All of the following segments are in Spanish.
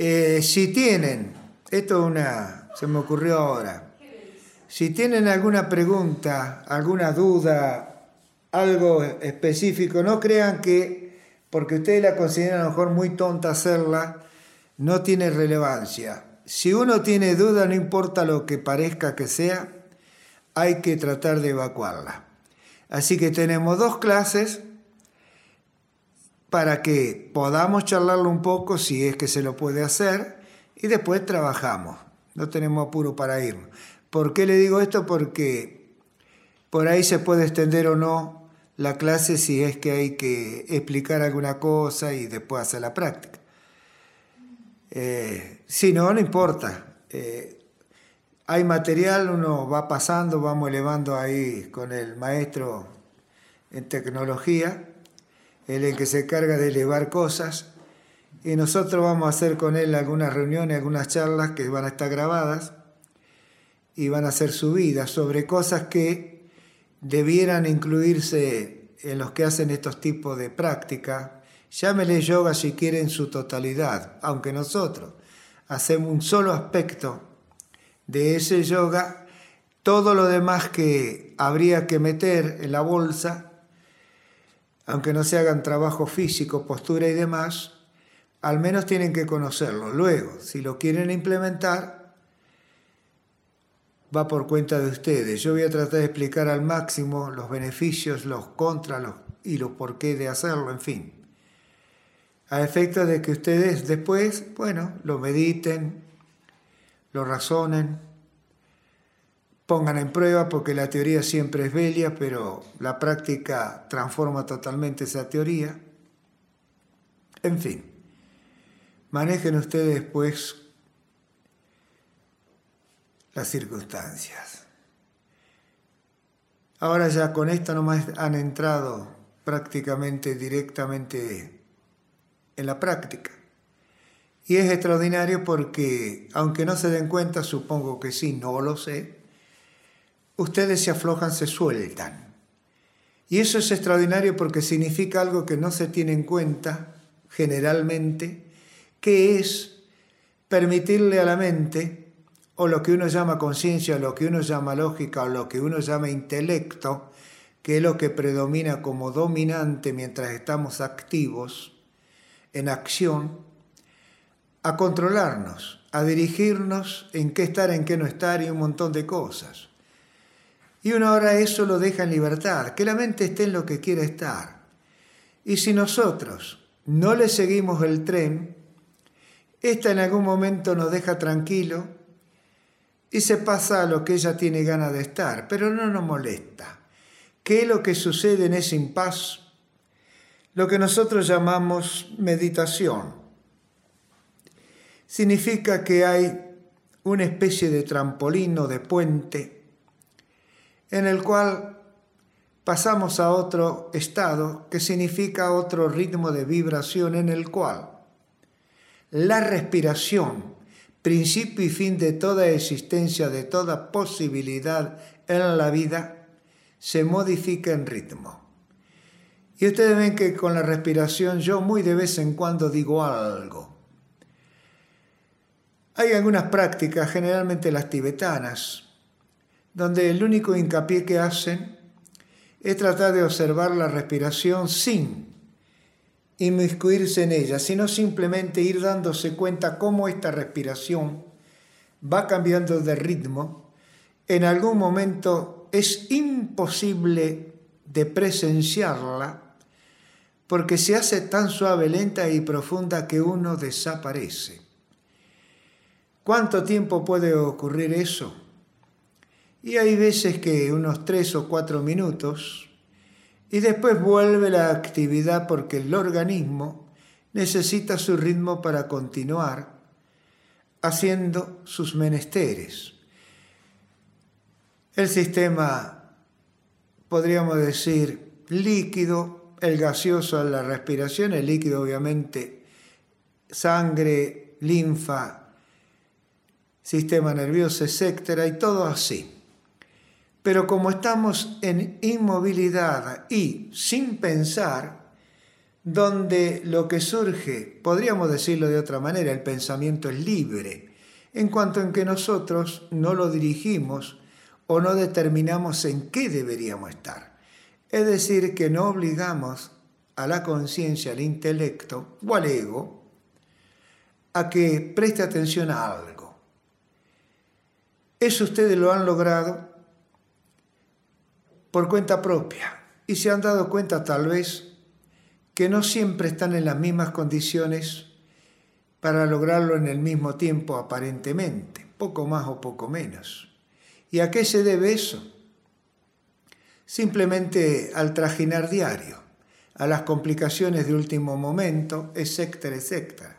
Eh, si tienen, esto es una, se me ocurrió ahora, si tienen alguna pregunta, alguna duda, algo específico, no crean que porque ustedes la consideran a lo mejor muy tonta hacerla, no tiene relevancia. Si uno tiene duda, no importa lo que parezca que sea, hay que tratar de evacuarla. Así que tenemos dos clases para que podamos charlarlo un poco si es que se lo puede hacer y después trabajamos. No tenemos apuro para irnos. ¿Por qué le digo esto? Porque por ahí se puede extender o no la clase si es que hay que explicar alguna cosa y después hacer la práctica. Eh, si no, no importa. Eh, hay material, uno va pasando, vamos elevando ahí con el maestro en tecnología él el que se carga de elevar cosas, y nosotros vamos a hacer con él algunas reuniones, algunas charlas que van a estar grabadas y van a ser subidas sobre cosas que debieran incluirse en los que hacen estos tipos de práctica. Llámele yoga si quiere en su totalidad, aunque nosotros hacemos un solo aspecto de ese yoga, todo lo demás que habría que meter en la bolsa aunque no se hagan trabajo físico, postura y demás, al menos tienen que conocerlo. Luego, si lo quieren implementar, va por cuenta de ustedes. Yo voy a tratar de explicar al máximo los beneficios, los contras y los por qué de hacerlo, en fin. A efecto de que ustedes después, bueno, lo mediten, lo razonen, pongan en prueba porque la teoría siempre es bella, pero la práctica transforma totalmente esa teoría. En fin, manejen ustedes pues las circunstancias. Ahora ya con esto nomás han entrado prácticamente directamente en la práctica. Y es extraordinario porque, aunque no se den cuenta, supongo que sí, no lo sé, ustedes se aflojan, se sueltan. Y eso es extraordinario porque significa algo que no se tiene en cuenta generalmente, que es permitirle a la mente, o lo que uno llama conciencia, o lo que uno llama lógica, o lo que uno llama intelecto, que es lo que predomina como dominante mientras estamos activos, en acción, a controlarnos, a dirigirnos en qué estar, en qué no estar y un montón de cosas. Y uno ahora eso lo deja en libertad, que la mente esté en lo que quiera estar. Y si nosotros no le seguimos el tren, esta en algún momento nos deja tranquilo y se pasa a lo que ella tiene ganas de estar, pero no nos molesta. ¿Qué es lo que sucede en ese impas? Lo que nosotros llamamos meditación. Significa que hay una especie de trampolín o de puente en el cual pasamos a otro estado que significa otro ritmo de vibración en el cual la respiración, principio y fin de toda existencia, de toda posibilidad en la vida, se modifica en ritmo. Y ustedes ven que con la respiración yo muy de vez en cuando digo algo. Hay algunas prácticas, generalmente las tibetanas, donde el único hincapié que hacen es tratar de observar la respiración sin inmiscuirse en ella, sino simplemente ir dándose cuenta cómo esta respiración va cambiando de ritmo. En algún momento es imposible de presenciarla porque se hace tan suave, lenta y profunda que uno desaparece. ¿Cuánto tiempo puede ocurrir eso? Y hay veces que unos tres o cuatro minutos y después vuelve la actividad porque el organismo necesita su ritmo para continuar haciendo sus menesteres. El sistema, podríamos decir, líquido, el gaseoso a la respiración, el líquido obviamente, sangre, linfa, sistema nervioso, etcétera, y todo así. Pero como estamos en inmovilidad y sin pensar, donde lo que surge, podríamos decirlo de otra manera, el pensamiento es libre, en cuanto en que nosotros no lo dirigimos o no determinamos en qué deberíamos estar. Es decir, que no obligamos a la conciencia, al intelecto o al ego a que preste atención a algo. Eso ustedes lo han logrado por cuenta propia y se han dado cuenta tal vez que no siempre están en las mismas condiciones para lograrlo en el mismo tiempo aparentemente, poco más o poco menos. ¿Y a qué se debe eso? Simplemente al trajinar diario, a las complicaciones de último momento, etcétera, etcétera.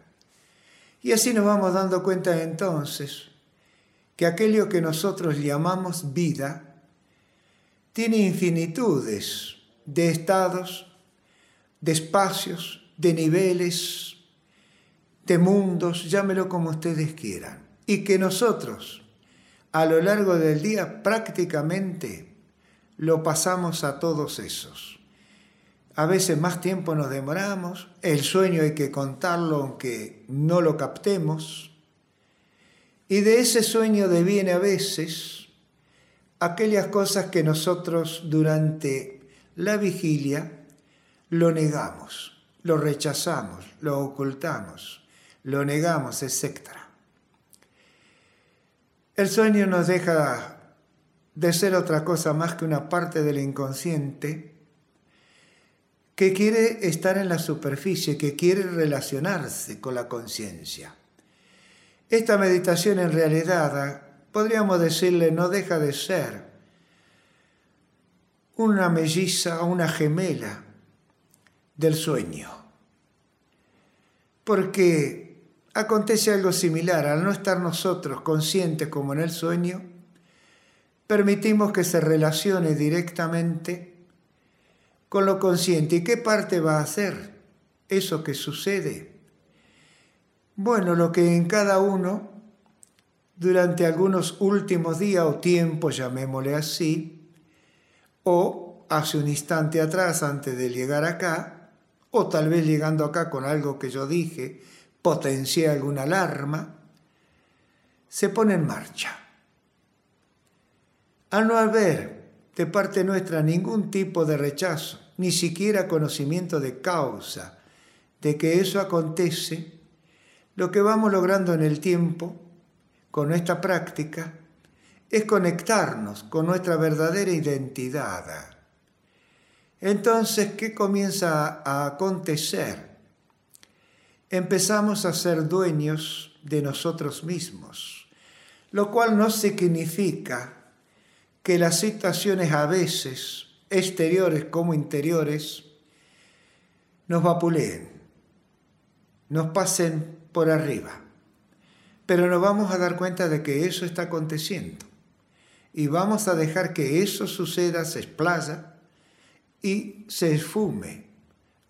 Y así nos vamos dando cuenta entonces que aquello que nosotros llamamos vida tiene infinitudes de estados, de espacios, de niveles, de mundos, llámelo como ustedes quieran. Y que nosotros, a lo largo del día, prácticamente lo pasamos a todos esos. A veces más tiempo nos demoramos, el sueño hay que contarlo aunque no lo captemos. Y de ese sueño deviene a veces aquellas cosas que nosotros durante la vigilia lo negamos, lo rechazamos, lo ocultamos, lo negamos, etc. El sueño nos deja de ser otra cosa más que una parte del inconsciente que quiere estar en la superficie, que quiere relacionarse con la conciencia. Esta meditación en realidad podríamos decirle, no deja de ser una melliza, una gemela del sueño. Porque acontece algo similar, al no estar nosotros conscientes como en el sueño, permitimos que se relacione directamente con lo consciente. ¿Y qué parte va a hacer eso que sucede? Bueno, lo que en cada uno durante algunos últimos días o tiempos, llamémosle así, o hace un instante atrás antes de llegar acá, o tal vez llegando acá con algo que yo dije, potencié alguna alarma, se pone en marcha. Al no haber de parte nuestra ningún tipo de rechazo, ni siquiera conocimiento de causa de que eso acontece, lo que vamos logrando en el tiempo con esta práctica es conectarnos con nuestra verdadera identidad. Entonces, ¿qué comienza a acontecer? Empezamos a ser dueños de nosotros mismos, lo cual no significa que las situaciones a veces, exteriores como interiores, nos vapuleen, nos pasen por arriba. Pero nos vamos a dar cuenta de que eso está aconteciendo. Y vamos a dejar que eso suceda, se explaya y se esfume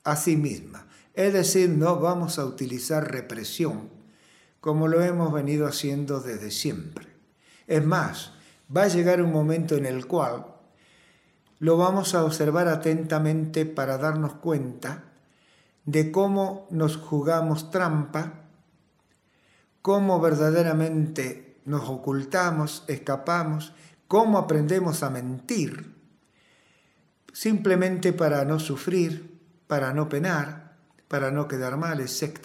a sí misma. Es decir, no vamos a utilizar represión como lo hemos venido haciendo desde siempre. Es más, va a llegar un momento en el cual lo vamos a observar atentamente para darnos cuenta de cómo nos jugamos trampa cómo verdaderamente nos ocultamos, escapamos, cómo aprendemos a mentir, simplemente para no sufrir, para no penar, para no quedar mal, etc.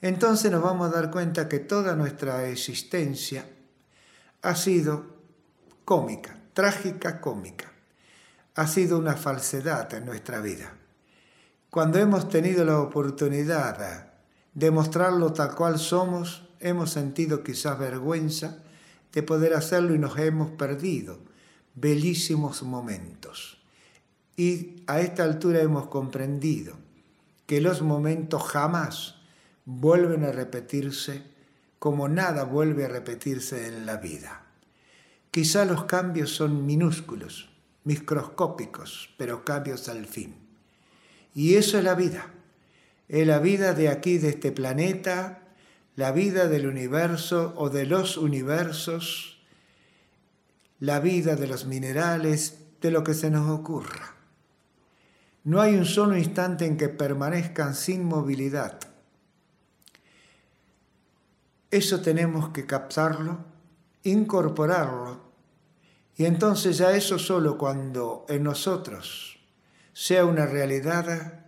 Entonces nos vamos a dar cuenta que toda nuestra existencia ha sido cómica, trágica cómica. Ha sido una falsedad en nuestra vida. Cuando hemos tenido la oportunidad de mostrarlo tal cual somos, hemos sentido quizás vergüenza de poder hacerlo y nos hemos perdido bellísimos momentos. Y a esta altura hemos comprendido que los momentos jamás vuelven a repetirse como nada vuelve a repetirse en la vida. Quizá los cambios son minúsculos, microscópicos, pero cambios al fin. Y eso es la vida. Es la vida de aquí, de este planeta, la vida del universo o de los universos, la vida de los minerales, de lo que se nos ocurra. No hay un solo instante en que permanezcan sin movilidad. Eso tenemos que captarlo, incorporarlo, y entonces ya eso solo cuando en nosotros sea una realidad,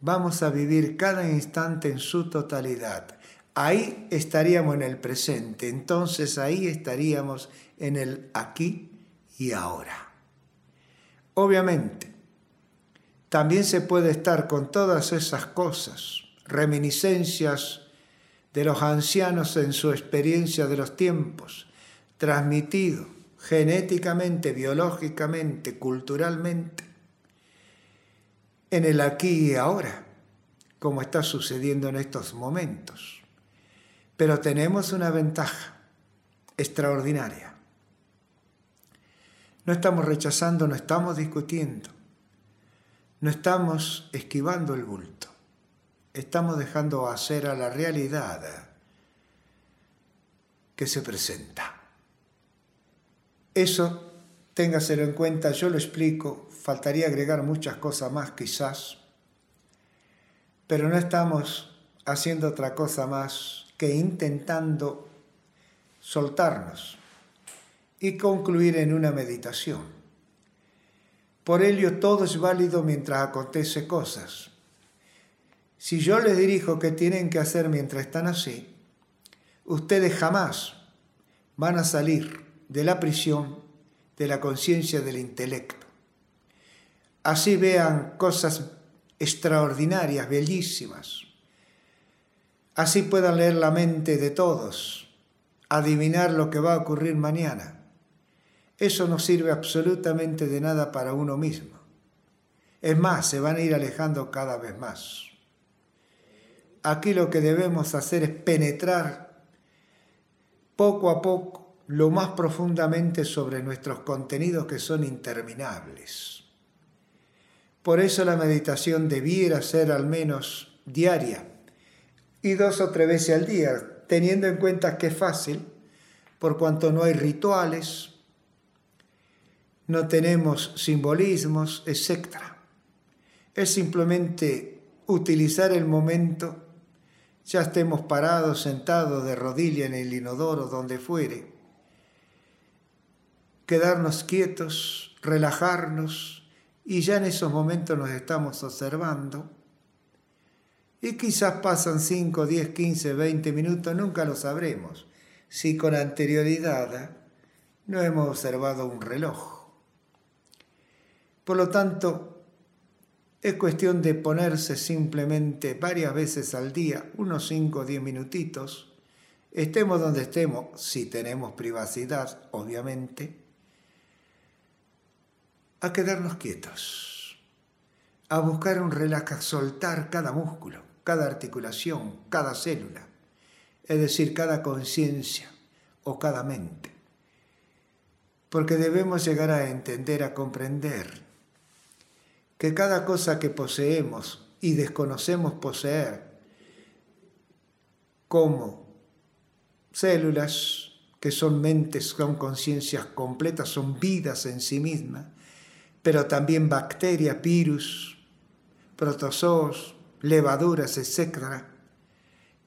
vamos a vivir cada instante en su totalidad. Ahí estaríamos en el presente, entonces ahí estaríamos en el aquí y ahora. Obviamente, también se puede estar con todas esas cosas, reminiscencias de los ancianos en su experiencia de los tiempos, transmitido genéticamente, biológicamente, culturalmente, en el aquí y ahora, como está sucediendo en estos momentos. Pero tenemos una ventaja extraordinaria. No estamos rechazando, no estamos discutiendo, no estamos esquivando el bulto, estamos dejando hacer a la realidad que se presenta. Eso, téngaselo en cuenta, yo lo explico, faltaría agregar muchas cosas más quizás, pero no estamos haciendo otra cosa más que intentando soltarnos y concluir en una meditación. Por ello todo es válido mientras acontece cosas. Si yo les dirijo qué tienen que hacer mientras están así, ustedes jamás van a salir de la prisión de la conciencia del intelecto. Así vean cosas extraordinarias, bellísimas. Así puedan leer la mente de todos, adivinar lo que va a ocurrir mañana. Eso no sirve absolutamente de nada para uno mismo. Es más, se van a ir alejando cada vez más. Aquí lo que debemos hacer es penetrar poco a poco lo más profundamente sobre nuestros contenidos que son interminables. Por eso la meditación debiera ser al menos diaria y dos o tres veces al día, teniendo en cuenta que es fácil, por cuanto no hay rituales, no tenemos simbolismos, etc. Es simplemente utilizar el momento, ya estemos parados, sentados de rodilla en el inodoro, donde fuere, quedarnos quietos, relajarnos, y ya en esos momentos nos estamos observando. Y quizás pasan 5, 10, 15, 20 minutos, nunca lo sabremos, si con anterioridad no hemos observado un reloj. Por lo tanto, es cuestión de ponerse simplemente varias veces al día, unos 5 o 10 minutitos, estemos donde estemos, si tenemos privacidad, obviamente, a quedarnos quietos, a buscar un relax, a soltar cada músculo, cada articulación, cada célula, es decir, cada conciencia o cada mente. Porque debemos llegar a entender, a comprender que cada cosa que poseemos y desconocemos poseer, como células que son mentes, son conciencias completas, son vidas en sí mismas, pero también bacterias, virus, protozoos, levaduras, etc.,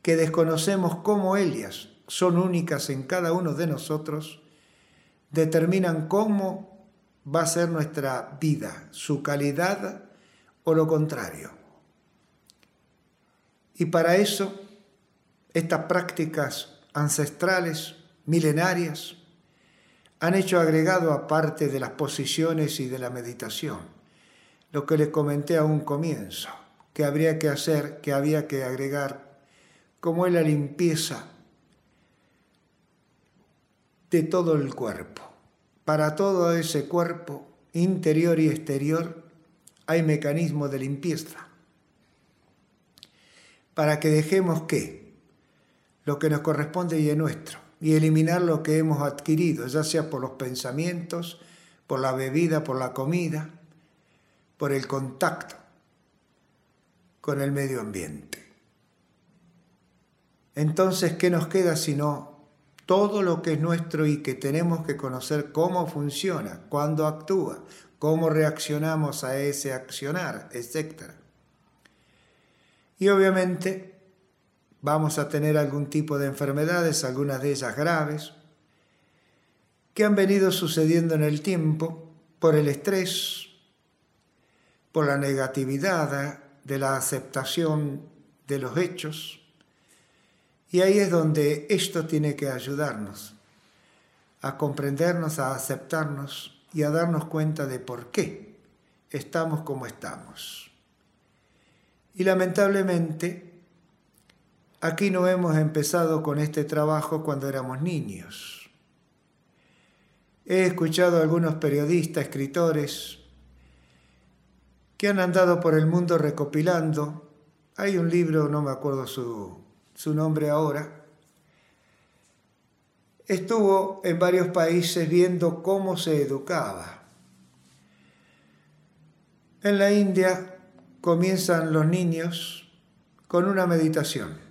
que desconocemos cómo ellas son únicas en cada uno de nosotros, determinan cómo va a ser nuestra vida, su calidad o lo contrario. Y para eso, estas prácticas ancestrales, milenarias, han hecho agregado aparte de las posiciones y de la meditación, lo que les comenté a un comienzo, que habría que hacer, que había que agregar, como es la limpieza de todo el cuerpo. Para todo ese cuerpo, interior y exterior, hay mecanismos de limpieza. Para que dejemos que lo que nos corresponde y es nuestro y eliminar lo que hemos adquirido, ya sea por los pensamientos, por la bebida, por la comida, por el contacto con el medio ambiente. Entonces, ¿qué nos queda sino todo lo que es nuestro y que tenemos que conocer cómo funciona, cuándo actúa, cómo reaccionamos a ese accionar, etc. Y obviamente vamos a tener algún tipo de enfermedades, algunas de ellas graves, que han venido sucediendo en el tiempo por el estrés, por la negatividad de la aceptación de los hechos. Y ahí es donde esto tiene que ayudarnos a comprendernos, a aceptarnos y a darnos cuenta de por qué estamos como estamos. Y lamentablemente, aquí no hemos empezado con este trabajo cuando éramos niños. He escuchado a algunos periodistas, escritores, que han andado por el mundo recopilando. Hay un libro, no me acuerdo su, su nombre ahora, estuvo en varios países viendo cómo se educaba. En la India comienzan los niños con una meditación.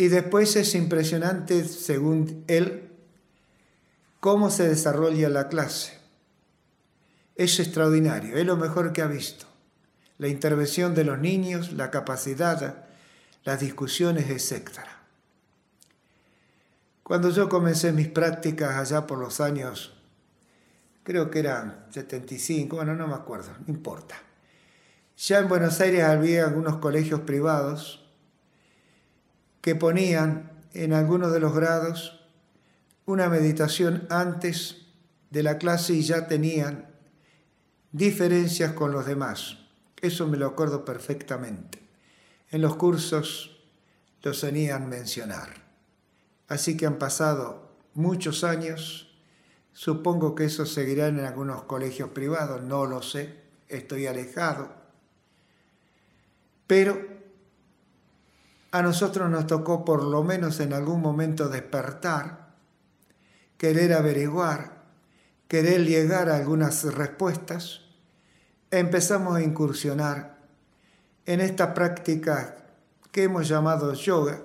Y después es impresionante, según él, cómo se desarrolla la clase. Es extraordinario, es lo mejor que ha visto. La intervención de los niños, la capacidad, las discusiones, etc. Cuando yo comencé mis prácticas allá por los años, creo que eran 75, bueno, no me acuerdo, no importa. Ya en Buenos Aires había algunos colegios privados que ponían en algunos de los grados una meditación antes de la clase y ya tenían diferencias con los demás. Eso me lo acuerdo perfectamente. En los cursos lo solían mencionar. Así que han pasado muchos años. Supongo que eso seguirá en algunos colegios privados, no lo sé, estoy alejado. Pero a nosotros nos tocó por lo menos en algún momento despertar, querer averiguar, querer llegar a algunas respuestas. Empezamos a incursionar en esta práctica que hemos llamado yoga,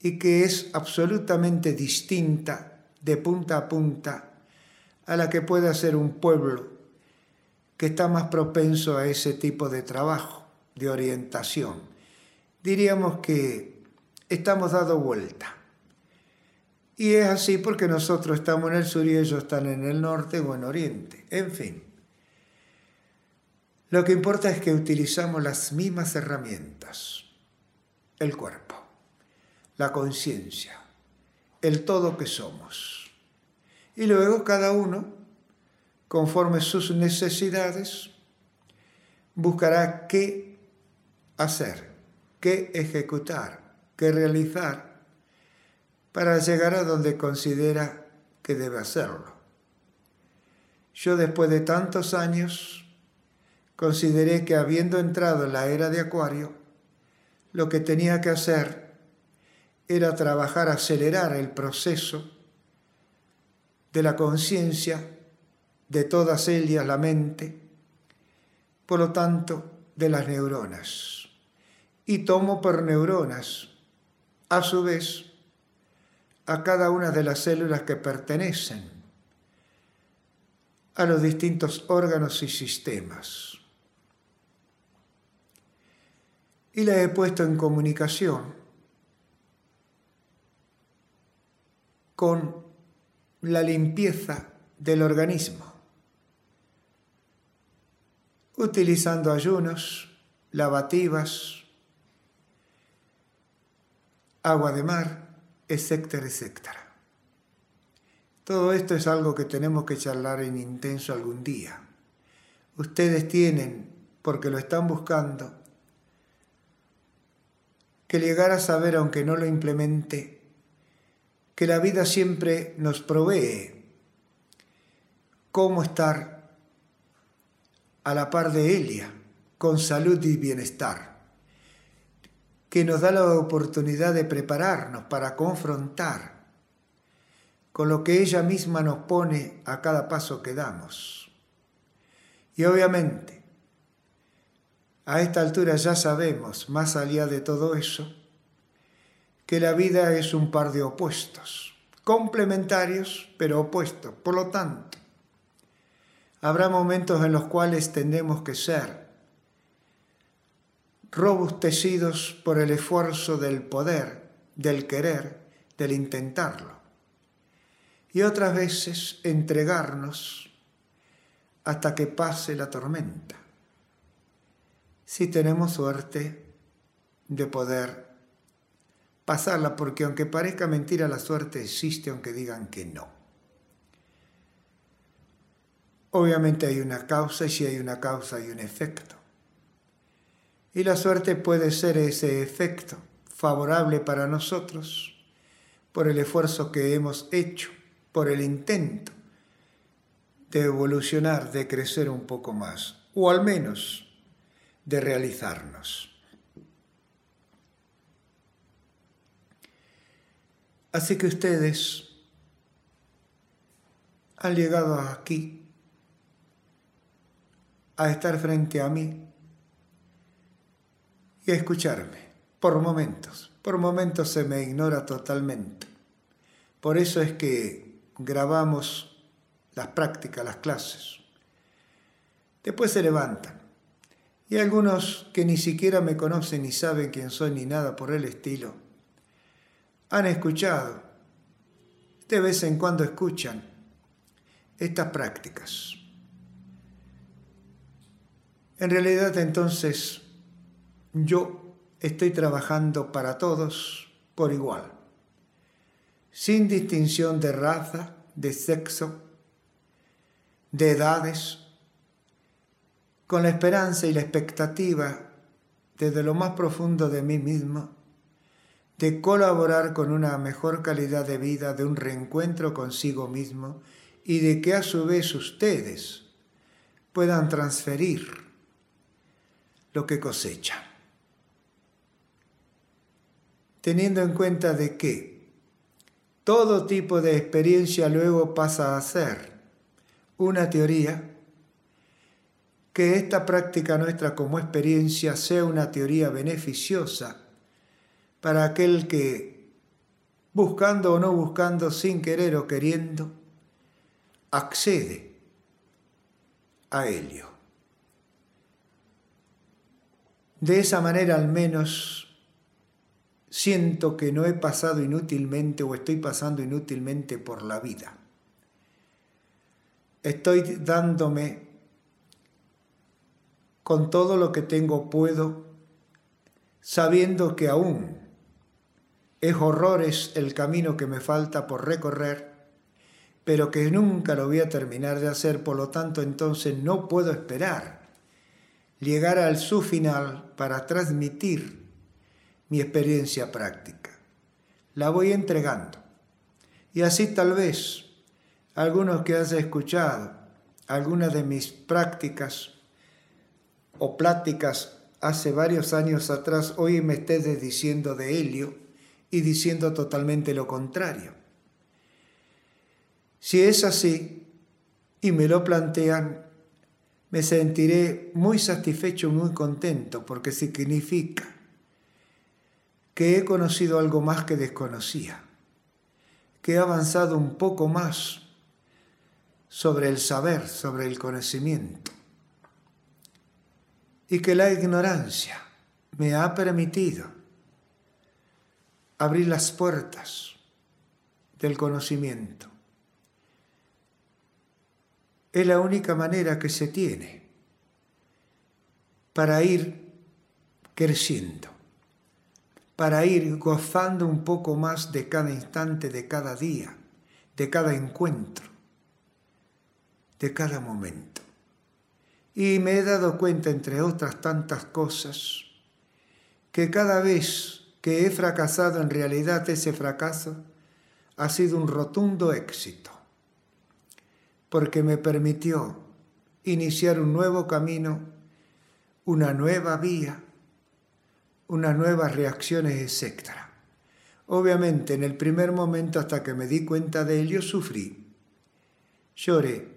y que es absolutamente distinta de punta a punta a la que puede hacer un pueblo que está más propenso a ese tipo de trabajo, de orientación. Diríamos que estamos dando vuelta. Y es así porque nosotros estamos en el sur y ellos están en el norte o en oriente. En fin. Lo que importa es que utilizamos las mismas herramientas. El cuerpo la conciencia, el todo que somos. Y luego cada uno, conforme sus necesidades, buscará qué hacer, qué ejecutar, qué realizar para llegar a donde considera que debe hacerlo. Yo después de tantos años consideré que habiendo entrado en la era de Acuario, lo que tenía que hacer era trabajar, acelerar el proceso de la conciencia, de todas ellas la mente, por lo tanto, de las neuronas. Y tomo por neuronas, a su vez, a cada una de las células que pertenecen a los distintos órganos y sistemas. Y la he puesto en comunicación con la limpieza del organismo, utilizando ayunos, lavativas, agua de mar, etcétera, etcétera. Todo esto es algo que tenemos que charlar en intenso algún día. Ustedes tienen, porque lo están buscando, que llegar a saber, aunque no lo implemente, que la vida siempre nos provee cómo estar a la par de ella, con salud y bienestar, que nos da la oportunidad de prepararnos para confrontar con lo que ella misma nos pone a cada paso que damos. Y obviamente, a esta altura ya sabemos, más allá de todo eso, que la vida es un par de opuestos, complementarios pero opuestos. Por lo tanto, Habrá momentos en los cuales tendremos que ser robustecidos por el esfuerzo del poder, del querer, del intentarlo. Y otras veces entregarnos hasta que pase la tormenta. Si tenemos suerte de poder pasarla, porque aunque parezca mentira, la suerte existe aunque digan que no. Obviamente hay una causa y si hay una causa hay un efecto. Y la suerte puede ser ese efecto favorable para nosotros por el esfuerzo que hemos hecho, por el intento de evolucionar, de crecer un poco más, o al menos de realizarnos. Así que ustedes han llegado aquí a estar frente a mí y escucharme por momentos. Por momentos se me ignora totalmente. Por eso es que grabamos las prácticas, las clases. Después se levantan. Y algunos que ni siquiera me conocen ni saben quién soy ni nada por el estilo, han escuchado, de vez en cuando escuchan estas prácticas. En realidad entonces yo estoy trabajando para todos por igual, sin distinción de raza, de sexo, de edades, con la esperanza y la expectativa desde lo más profundo de mí mismo de colaborar con una mejor calidad de vida, de un reencuentro consigo mismo y de que a su vez ustedes puedan transferir lo que cosechan. Teniendo en cuenta de que todo tipo de experiencia luego pasa a ser una teoría, que esta práctica nuestra como experiencia sea una teoría beneficiosa para aquel que, buscando o no buscando, sin querer o queriendo, accede a Helio. De esa manera al menos siento que no he pasado inútilmente o estoy pasando inútilmente por la vida. Estoy dándome con todo lo que tengo puedo, sabiendo que aún es horrores el camino que me falta por recorrer, pero que nunca lo voy a terminar de hacer, por lo tanto entonces no puedo esperar llegar al su final para transmitir mi experiencia práctica. La voy entregando. Y así tal vez algunos que has escuchado algunas de mis prácticas o pláticas hace varios años atrás, hoy me estés diciendo de Helio, y diciendo totalmente lo contrario. Si es así y me lo plantean, me sentiré muy satisfecho, muy contento, porque significa que he conocido algo más que desconocía, que he avanzado un poco más sobre el saber, sobre el conocimiento, y que la ignorancia me ha permitido abrir las puertas del conocimiento. Es la única manera que se tiene para ir creciendo, para ir gozando un poco más de cada instante, de cada día, de cada encuentro, de cada momento. Y me he dado cuenta, entre otras tantas cosas, que cada vez que he fracasado, en realidad ese fracaso ha sido un rotundo éxito, porque me permitió iniciar un nuevo camino, una nueva vía, unas nuevas reacciones, etc. Obviamente, en el primer momento, hasta que me di cuenta de ello, sufrí, lloré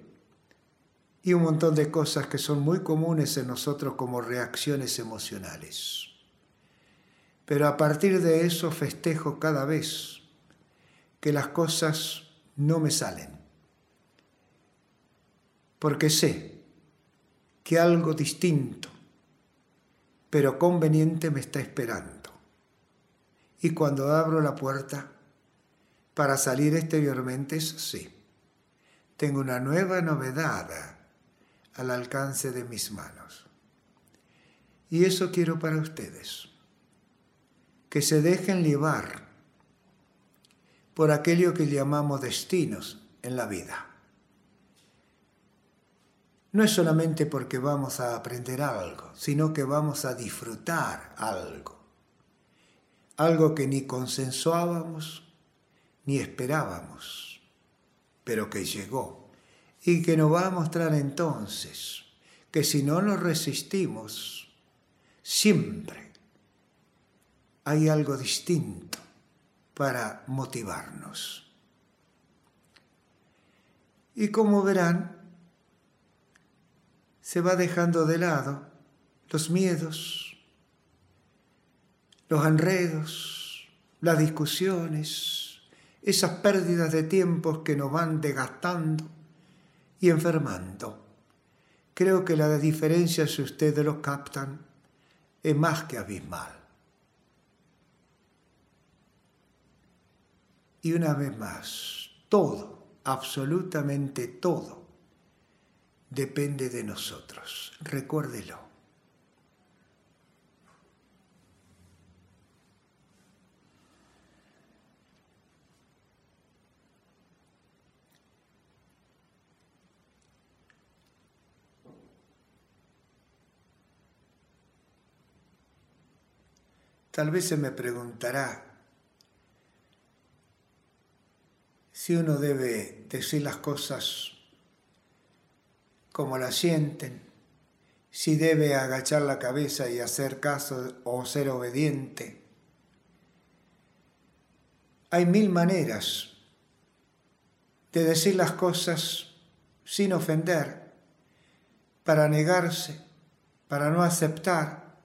y un montón de cosas que son muy comunes en nosotros como reacciones emocionales. Pero a partir de eso festejo cada vez que las cosas no me salen. porque sé que algo distinto, pero conveniente me está esperando. Y cuando abro la puerta para salir exteriormente así. Tengo una nueva novedad al alcance de mis manos. Y eso quiero para ustedes. Que se dejen llevar por aquello que llamamos destinos en la vida. No es solamente porque vamos a aprender algo, sino que vamos a disfrutar algo. Algo que ni consensuábamos ni esperábamos, pero que llegó y que nos va a mostrar entonces que si no nos resistimos, siempre hay algo distinto para motivarnos. Y como verán, se va dejando de lado los miedos, los enredos, las discusiones, esas pérdidas de tiempos que nos van desgastando y enfermando. Creo que la diferencia, si ustedes lo captan, es más que abismal. Y una vez más, todo, absolutamente todo, depende de nosotros. Recuérdelo. Tal vez se me preguntará, si uno debe decir las cosas como las sienten, si debe agachar la cabeza y hacer caso o ser obediente. Hay mil maneras de decir las cosas sin ofender, para negarse, para no aceptar,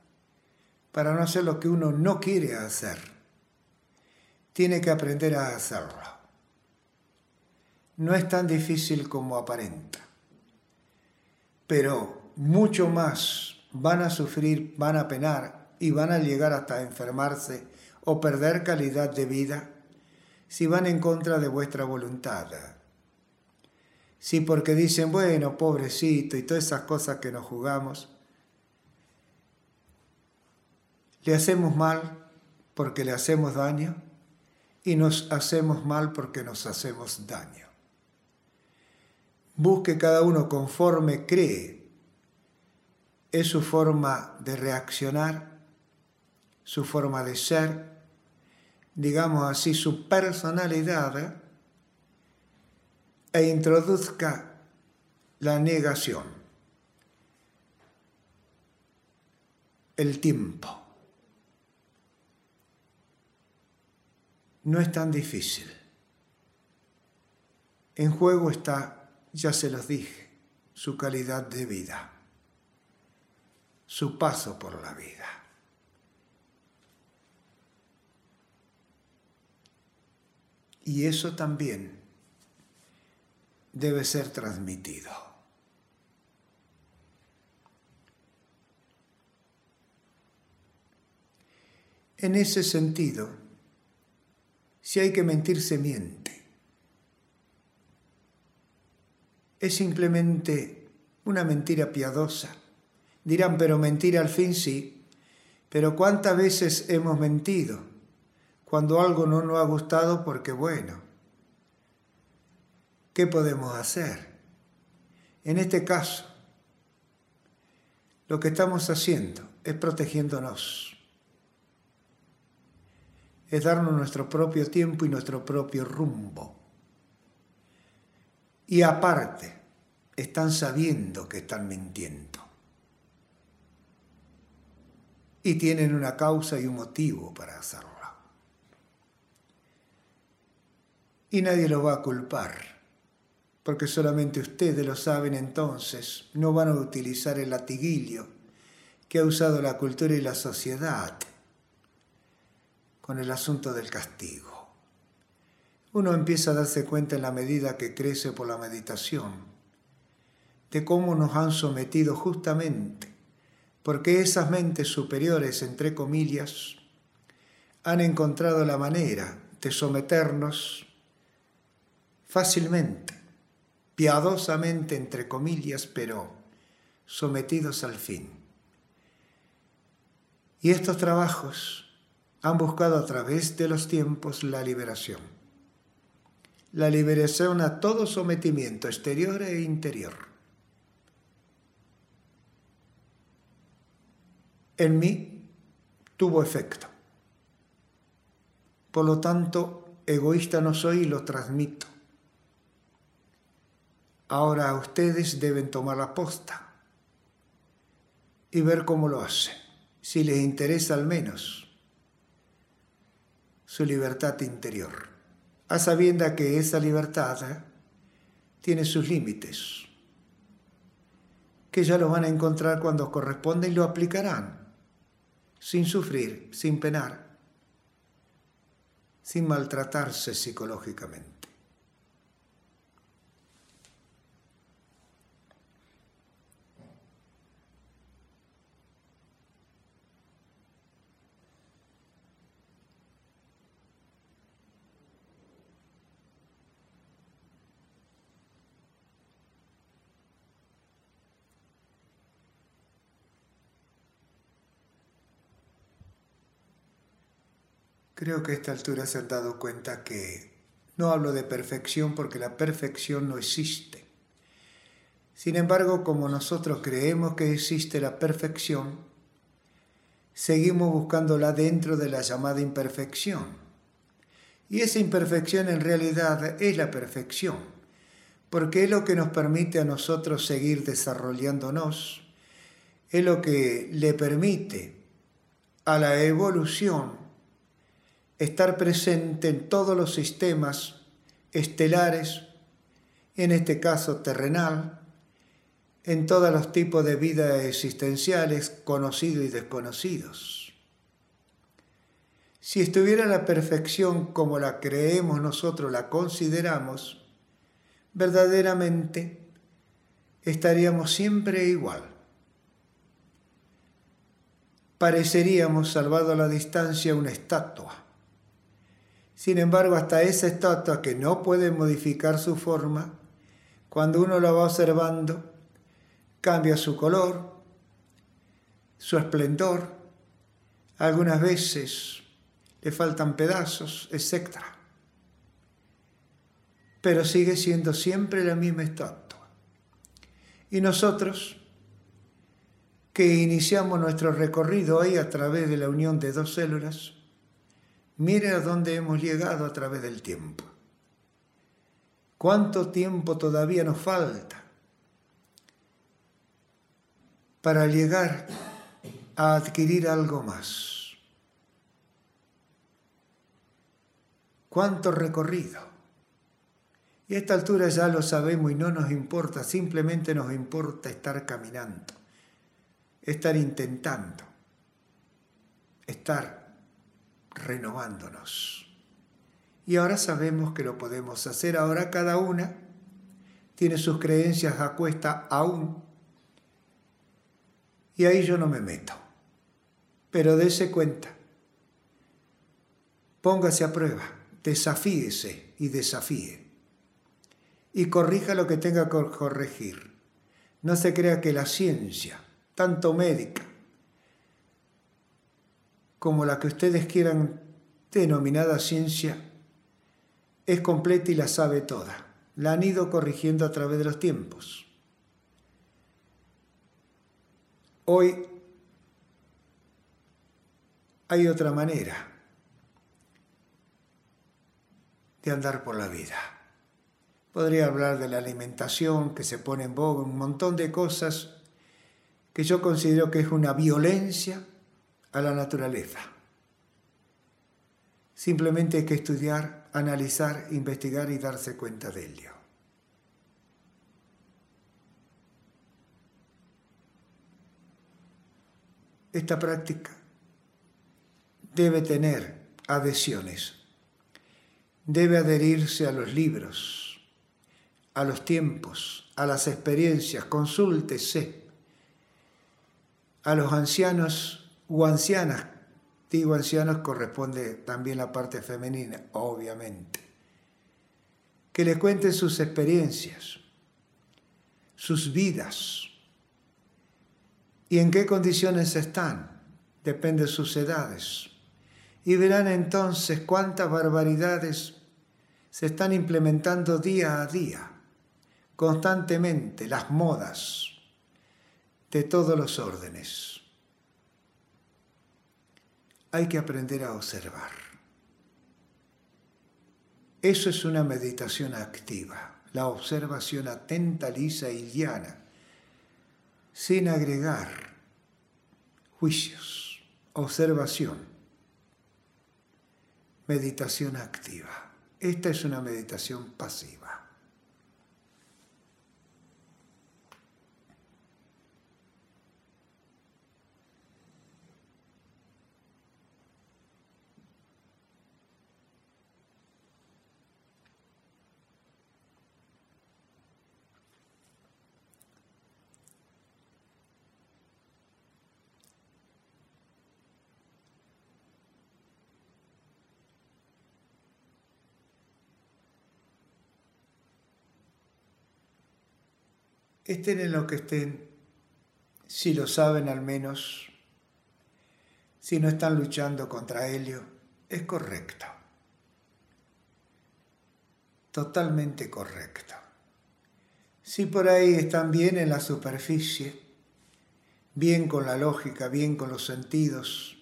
para no hacer lo que uno no quiere hacer. Tiene que aprender a hacerlo no es tan difícil como aparenta, pero mucho más van a sufrir, van a penar y van a llegar hasta enfermarse o perder calidad de vida si van en contra de vuestra voluntad. Si porque dicen, bueno, pobrecito y todas esas cosas que nos jugamos, le hacemos mal porque le hacemos daño y nos hacemos mal porque nos hacemos daño. Busque cada uno conforme cree. Es su forma de reaccionar, su forma de ser, digamos así, su personalidad, e introduzca la negación, el tiempo. No es tan difícil. En juego está ya se los dije, su calidad de vida, su paso por la vida. Y eso también debe ser transmitido. En ese sentido, si hay que mentir, se miente. Es simplemente una mentira piadosa. Dirán, pero mentira al fin sí. Pero ¿cuántas veces hemos mentido? Cuando algo no nos ha gustado porque bueno. ¿Qué podemos hacer? En este caso, lo que estamos haciendo es protegiéndonos. Es darnos nuestro propio tiempo y nuestro propio rumbo. Y aparte, están sabiendo que están mintiendo. Y tienen una causa y un motivo para hacerlo. Y nadie lo va a culpar, porque solamente ustedes lo saben entonces, no van a utilizar el latiguillo que ha usado la cultura y la sociedad con el asunto del castigo. Uno empieza a darse cuenta en la medida que crece por la meditación de cómo nos han sometido justamente, porque esas mentes superiores, entre comillas, han encontrado la manera de someternos fácilmente, piadosamente, entre comillas, pero sometidos al fin. Y estos trabajos han buscado a través de los tiempos la liberación. La liberación a todo sometimiento exterior e interior. En mí tuvo efecto. Por lo tanto, egoísta no soy y lo transmito. Ahora ustedes deben tomar la posta y ver cómo lo hace, si les interesa al menos su libertad interior, a sabienda que esa libertad ¿eh? tiene sus límites, que ya los van a encontrar cuando corresponde y lo aplicarán, sin sufrir, sin penar, sin maltratarse psicológicamente. Creo que a esta altura se han dado cuenta que no hablo de perfección porque la perfección no existe. Sin embargo, como nosotros creemos que existe la perfección, seguimos buscándola dentro de la llamada imperfección. Y esa imperfección en realidad es la perfección, porque es lo que nos permite a nosotros seguir desarrollándonos, es lo que le permite a la evolución estar presente en todos los sistemas estelares, en este caso terrenal, en todos los tipos de vida existenciales, conocidos y desconocidos. Si estuviera la perfección como la creemos nosotros, la consideramos, verdaderamente estaríamos siempre igual. Pareceríamos, salvado a la distancia, una estatua sin embargo, hasta esa estatua que no puede modificar su forma, cuando uno la va observando, cambia su color, su esplendor, algunas veces le faltan pedazos, etc. Pero sigue siendo siempre la misma estatua. Y nosotros, que iniciamos nuestro recorrido ahí a través de la unión de dos células, Mire a dónde hemos llegado a través del tiempo. ¿Cuánto tiempo todavía nos falta para llegar a adquirir algo más? ¿Cuánto recorrido? Y a esta altura ya lo sabemos y no nos importa, simplemente nos importa estar caminando, estar intentando, estar renovándonos. Y ahora sabemos que lo podemos hacer. Ahora cada una tiene sus creencias a cuesta aún. Y ahí yo no me meto. Pero dése cuenta. Póngase a prueba. Desafíese y desafíe. Y corrija lo que tenga que corregir. No se crea que la ciencia, tanto médica como la que ustedes quieran denominada ciencia, es completa y la sabe toda. La han ido corrigiendo a través de los tiempos. Hoy hay otra manera de andar por la vida. Podría hablar de la alimentación que se pone en boga, un montón de cosas que yo considero que es una violencia a la naturaleza. Simplemente hay que estudiar, analizar, investigar y darse cuenta de ello. Esta práctica debe tener adhesiones, debe adherirse a los libros, a los tiempos, a las experiencias, consúltese a los ancianos o ancianas. Digo ancianos corresponde también la parte femenina, obviamente. Que le cuenten sus experiencias, sus vidas y en qué condiciones están, depende de sus edades. Y verán entonces cuántas barbaridades se están implementando día a día, constantemente, las modas de todos los órdenes. Hay que aprender a observar. Eso es una meditación activa la observación atenta, lisa y llana, sin agregar juicios, observación, meditación activa. Esta es una meditación pasiva. Estén en lo que estén, si lo saben al menos, si no están luchando contra ello, es correcto. Totalmente correcto. Si por ahí están bien en la superficie, bien con la lógica, bien con los sentidos,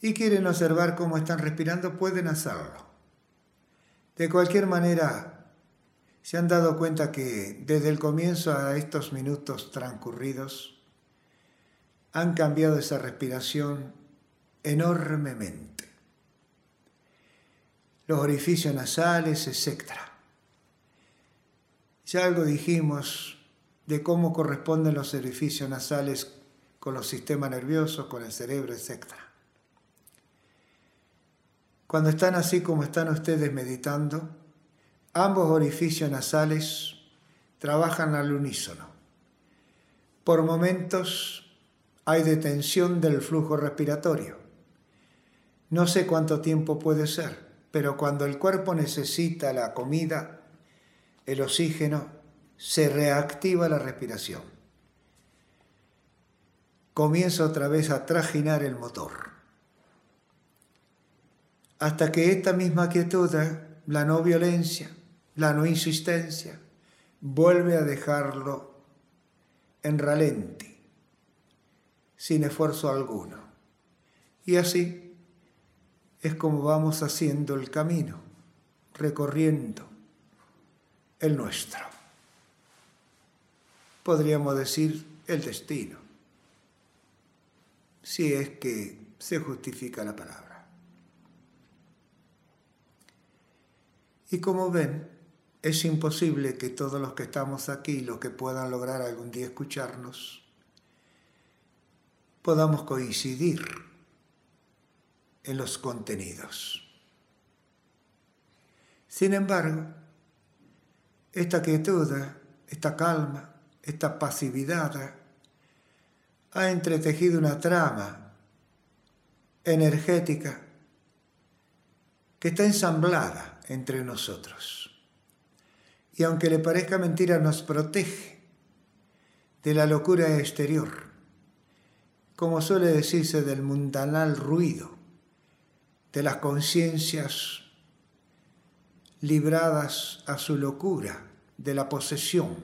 y quieren observar cómo están respirando, pueden hacerlo. De cualquier manera, se han dado cuenta que desde el comienzo a estos minutos transcurridos han cambiado esa respiración enormemente. Los orificios nasales, etc. Ya algo dijimos de cómo corresponden los orificios nasales con los sistemas nerviosos, con el cerebro, etc. Cuando están así como están ustedes meditando, Ambos orificios nasales trabajan al unísono. Por momentos hay detención del flujo respiratorio. No sé cuánto tiempo puede ser, pero cuando el cuerpo necesita la comida, el oxígeno, se reactiva la respiración. Comienza otra vez a trajinar el motor. Hasta que esta misma quietud, la no violencia, la no insistencia, vuelve a dejarlo en ralenti, sin esfuerzo alguno. Y así es como vamos haciendo el camino, recorriendo el nuestro. Podríamos decir el destino, si es que se justifica la palabra. Y como ven, es imposible que todos los que estamos aquí, los que puedan lograr algún día escucharnos, podamos coincidir en los contenidos. Sin embargo, esta quietud, esta calma, esta pasividad ha entretejido una trama energética que está ensamblada entre nosotros y aunque le parezca mentira nos protege de la locura exterior, como suele decirse del mundanal ruido, de las conciencias libradas a su locura, de la posesión,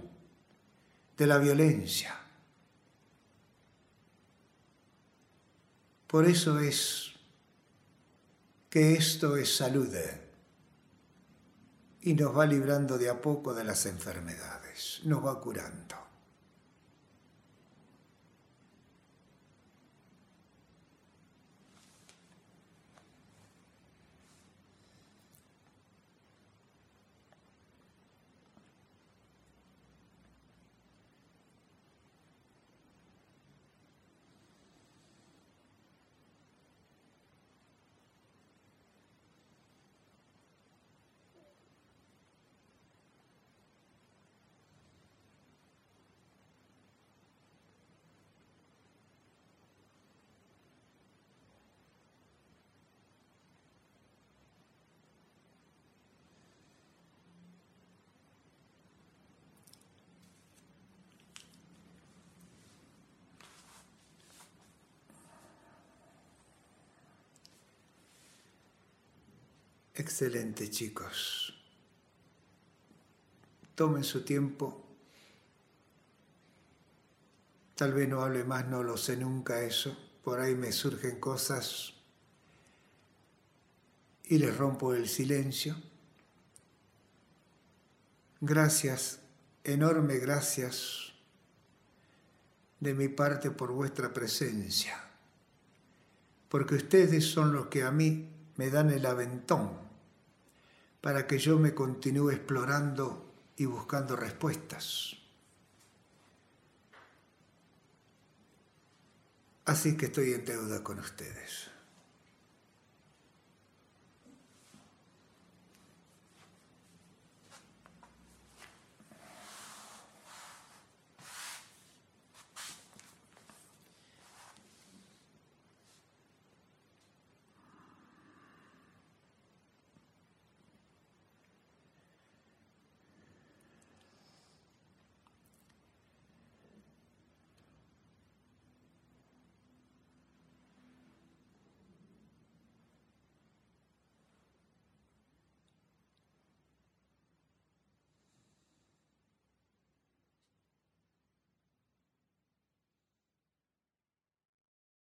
de la violencia. Por eso es que esto es salud y nos va librando de a poco de las enfermedades, nos va curando. Excelente, chicos. Tomen su tiempo. Tal vez no hable más, no lo sé nunca eso. Por ahí me surgen cosas y les rompo el silencio. Gracias, enorme gracias de mi parte por vuestra presencia, porque ustedes son los que a mí me dan el aventón para que yo me continúe explorando y buscando respuestas. Así que estoy en deuda con ustedes.